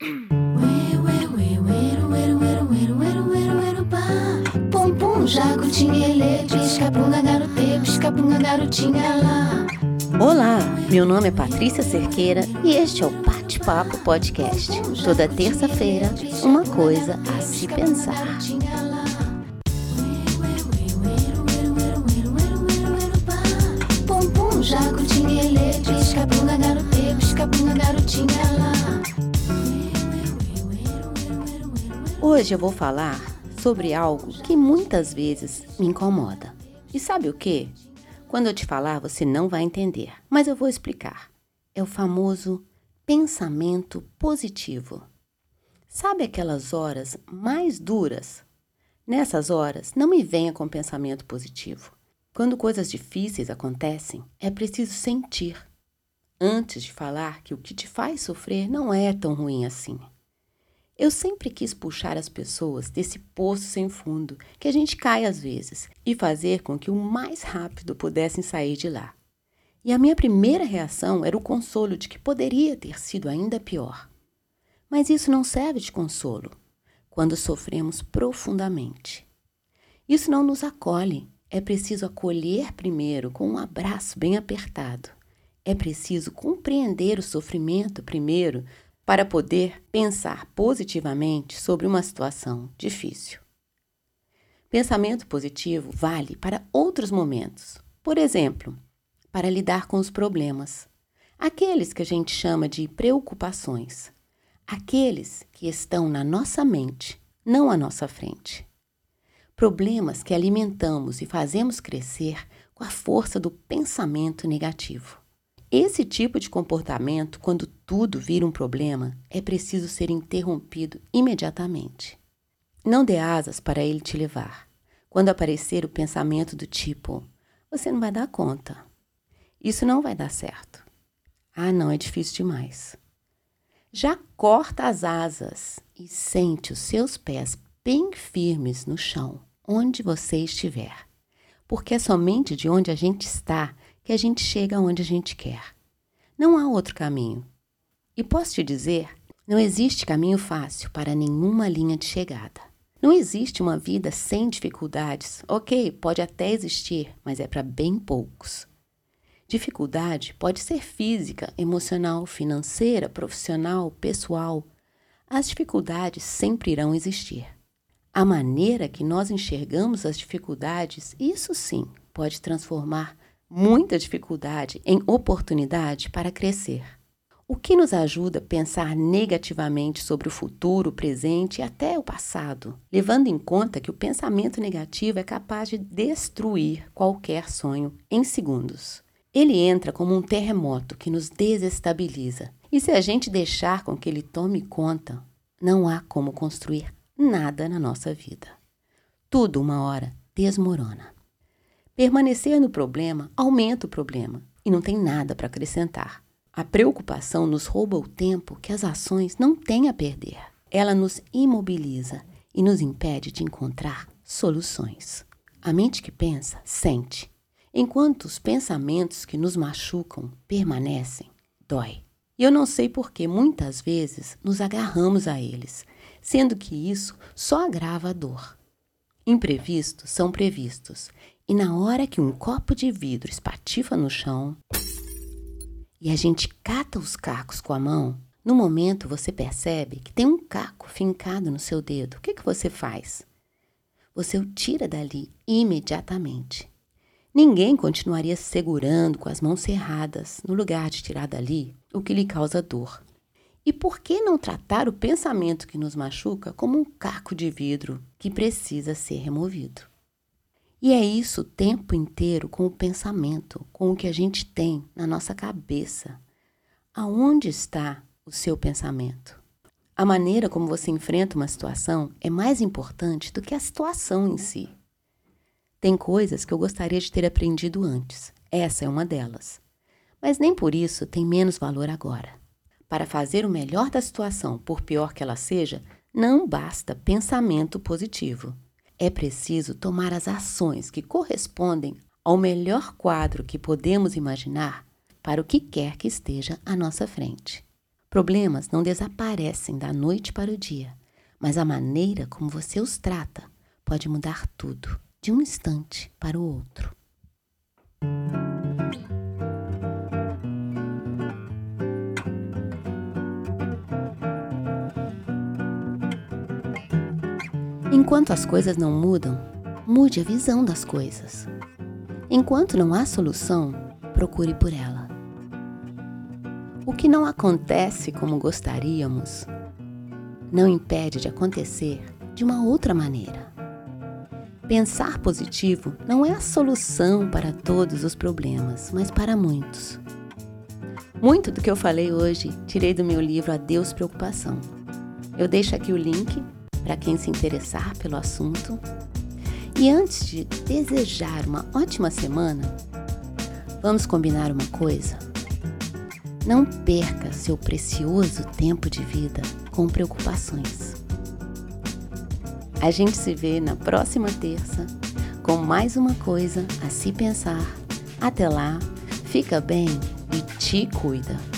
Pum pum, jacutinha, ele, pisca-punga, garotê, pisca-punga, garotinha lá. Olá, meu nome é Patrícia Cerqueira e este é o Bate-Papo Podcast. Toda terça-feira, uma coisa a se pensar. Jacutinha, ele, pisca-punga, garotê, pisca-punga, garotinha lá. Hoje eu vou falar sobre algo que muitas vezes me incomoda. E sabe o que? Quando eu te falar, você não vai entender, mas eu vou explicar. É o famoso pensamento positivo. Sabe aquelas horas mais duras? Nessas horas, não me venha com pensamento positivo. Quando coisas difíceis acontecem, é preciso sentir. Antes de falar que o que te faz sofrer não é tão ruim assim. Eu sempre quis puxar as pessoas desse poço sem fundo que a gente cai às vezes e fazer com que o mais rápido pudessem sair de lá. E a minha primeira reação era o consolo de que poderia ter sido ainda pior. Mas isso não serve de consolo quando sofremos profundamente. Isso não nos acolhe. É preciso acolher primeiro com um abraço bem apertado. É preciso compreender o sofrimento primeiro para poder pensar positivamente sobre uma situação difícil. Pensamento positivo vale para outros momentos. Por exemplo, para lidar com os problemas, aqueles que a gente chama de preocupações, aqueles que estão na nossa mente, não à nossa frente. Problemas que alimentamos e fazemos crescer com a força do pensamento negativo. Esse tipo de comportamento, quando tudo vira um problema, é preciso ser interrompido imediatamente. Não dê asas para ele te levar. Quando aparecer o pensamento do tipo: você não vai dar conta, isso não vai dar certo. Ah, não, é difícil demais. Já corta as asas e sente os seus pés bem firmes no chão, onde você estiver. Porque é somente de onde a gente está que a gente chega onde a gente quer. Não há outro caminho. E posso te dizer, não existe caminho fácil para nenhuma linha de chegada. Não existe uma vida sem dificuldades. Ok, pode até existir, mas é para bem poucos. Dificuldade pode ser física, emocional, financeira, profissional, pessoal. As dificuldades sempre irão existir. A maneira que nós enxergamos as dificuldades, isso sim, pode transformar muita dificuldade em oportunidade para crescer. O que nos ajuda a pensar negativamente sobre o futuro, o presente e até o passado, levando em conta que o pensamento negativo é capaz de destruir qualquer sonho em segundos. Ele entra como um terremoto que nos desestabiliza, e se a gente deixar com que ele tome conta, não há como construir nada na nossa vida. Tudo, uma hora, desmorona. Permanecer no problema aumenta o problema e não tem nada para acrescentar. A preocupação nos rouba o tempo que as ações não têm a perder. Ela nos imobiliza e nos impede de encontrar soluções. A mente que pensa, sente, enquanto os pensamentos que nos machucam permanecem, dói. E eu não sei por que muitas vezes nos agarramos a eles, sendo que isso só agrava a dor. Imprevistos são previstos e na hora que um copo de vidro espatifa no chão e a gente cata os cacos com a mão, no momento você percebe que tem um caco fincado no seu dedo. O que, que você faz? Você o tira dali imediatamente. Ninguém continuaria segurando com as mãos cerradas no lugar de tirar dali o que lhe causa dor. E por que não tratar o pensamento que nos machuca como um caco de vidro que precisa ser removido? E é isso o tempo inteiro com o pensamento, com o que a gente tem na nossa cabeça. Aonde está o seu pensamento? A maneira como você enfrenta uma situação é mais importante do que a situação em si. Tem coisas que eu gostaria de ter aprendido antes, essa é uma delas. Mas nem por isso tem menos valor agora. Para fazer o melhor da situação, por pior que ela seja, não basta pensamento positivo é preciso tomar as ações que correspondem ao melhor quadro que podemos imaginar para o que quer que esteja à nossa frente. Problemas não desaparecem da noite para o dia, mas a maneira como você os trata pode mudar tudo, de um instante para o outro. Enquanto as coisas não mudam, mude a visão das coisas. Enquanto não há solução, procure por ela. O que não acontece como gostaríamos não impede de acontecer de uma outra maneira. Pensar positivo não é a solução para todos os problemas, mas para muitos. Muito do que eu falei hoje tirei do meu livro Adeus Preocupação. Eu deixo aqui o link para quem se interessar pelo assunto. E antes de desejar uma ótima semana, vamos combinar uma coisa? Não perca seu precioso tempo de vida com preocupações. A gente se vê na próxima terça com mais uma coisa a se pensar. Até lá, fica bem e te cuida.